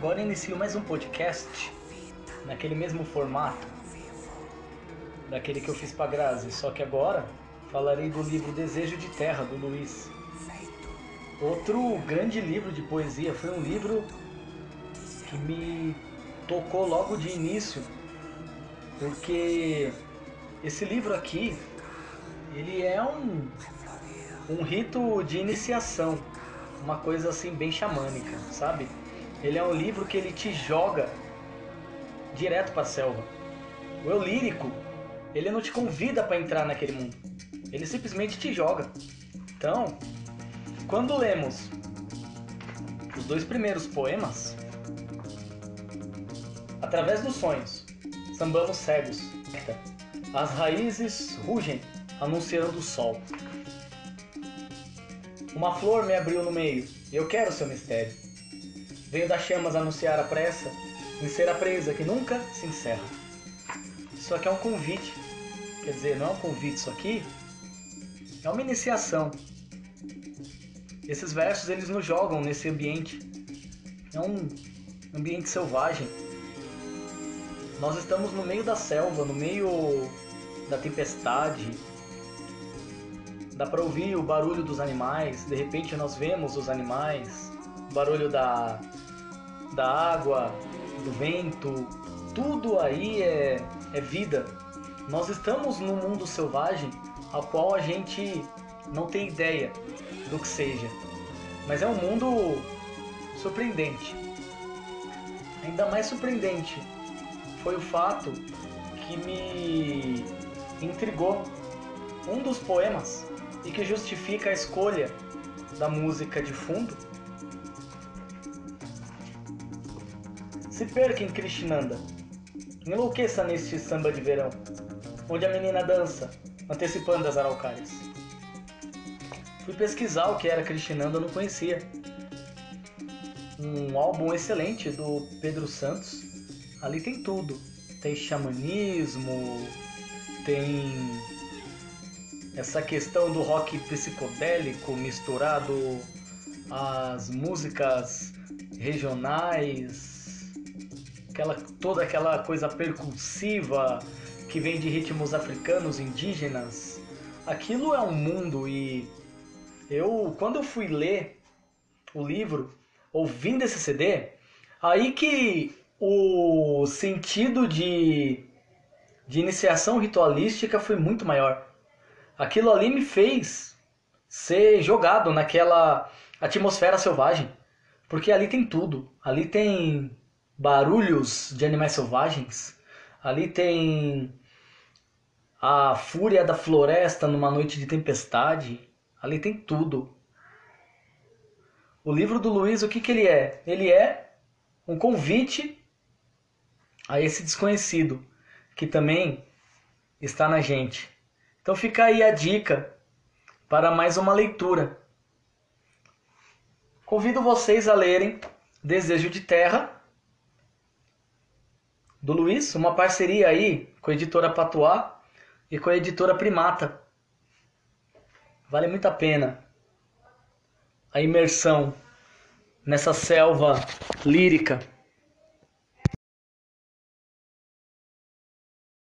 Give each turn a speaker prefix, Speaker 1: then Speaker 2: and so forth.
Speaker 1: Agora inicio mais um podcast naquele mesmo formato daquele que eu fiz para Grazi, só que agora falarei do livro Desejo de Terra do Luiz. Outro grande livro de poesia, foi um livro que me tocou logo de início, porque esse livro aqui, ele é um um rito de iniciação, uma coisa assim bem xamânica, sabe? Ele é um livro que ele te joga direto para a selva. O eu lírico, ele não te convida para entrar naquele mundo. Ele simplesmente te joga. Então, quando lemos os dois primeiros poemas, através dos sonhos, sambamos cegos. As raízes rugem, anunciando o sol. Uma flor me abriu no meio, e eu quero seu mistério. Venho das chamas anunciar a pressa em ser a presa que nunca se encerra. Isso aqui é um convite. Quer dizer, não é um convite isso aqui, é uma iniciação. Esses versos eles nos jogam nesse ambiente. É um ambiente selvagem. Nós estamos no meio da selva, no meio da tempestade. Dá para ouvir o barulho dos animais. De repente nós vemos os animais, o barulho da da água, do vento, tudo aí é, é vida. Nós estamos num mundo selvagem ao qual a gente não tem ideia do que seja, mas é um mundo surpreendente. Ainda mais surpreendente foi o fato que me intrigou um dos poemas e que justifica a escolha da música de fundo Se perca em Krishnanda. Enlouqueça neste samba de verão, onde a menina dança, antecipando as araucárias. Fui pesquisar o que era Krishnanda, não conhecia. Um álbum excelente do Pedro Santos. Ali tem tudo. Tem xamanismo, tem essa questão do rock psicodélico misturado às músicas regionais, aquela, toda aquela coisa percussiva que vem de ritmos africanos, indígenas. Aquilo é um mundo e eu, quando eu fui ler o livro, ouvindo esse CD, aí que o sentido de, de iniciação ritualística foi muito maior. Aquilo ali me fez ser jogado naquela atmosfera selvagem, porque ali tem tudo. Ali tem barulhos de animais selvagens. Ali tem a fúria da floresta numa noite de tempestade. Ali tem tudo. O livro do Luiz, o que, que ele é? Ele é um convite a esse desconhecido que também está na gente. Então fica aí a dica para mais uma leitura. Convido vocês a lerem Desejo de Terra do Luiz, uma parceria aí com a editora Patois e com a editora Primata. Vale muito a pena a imersão nessa selva lírica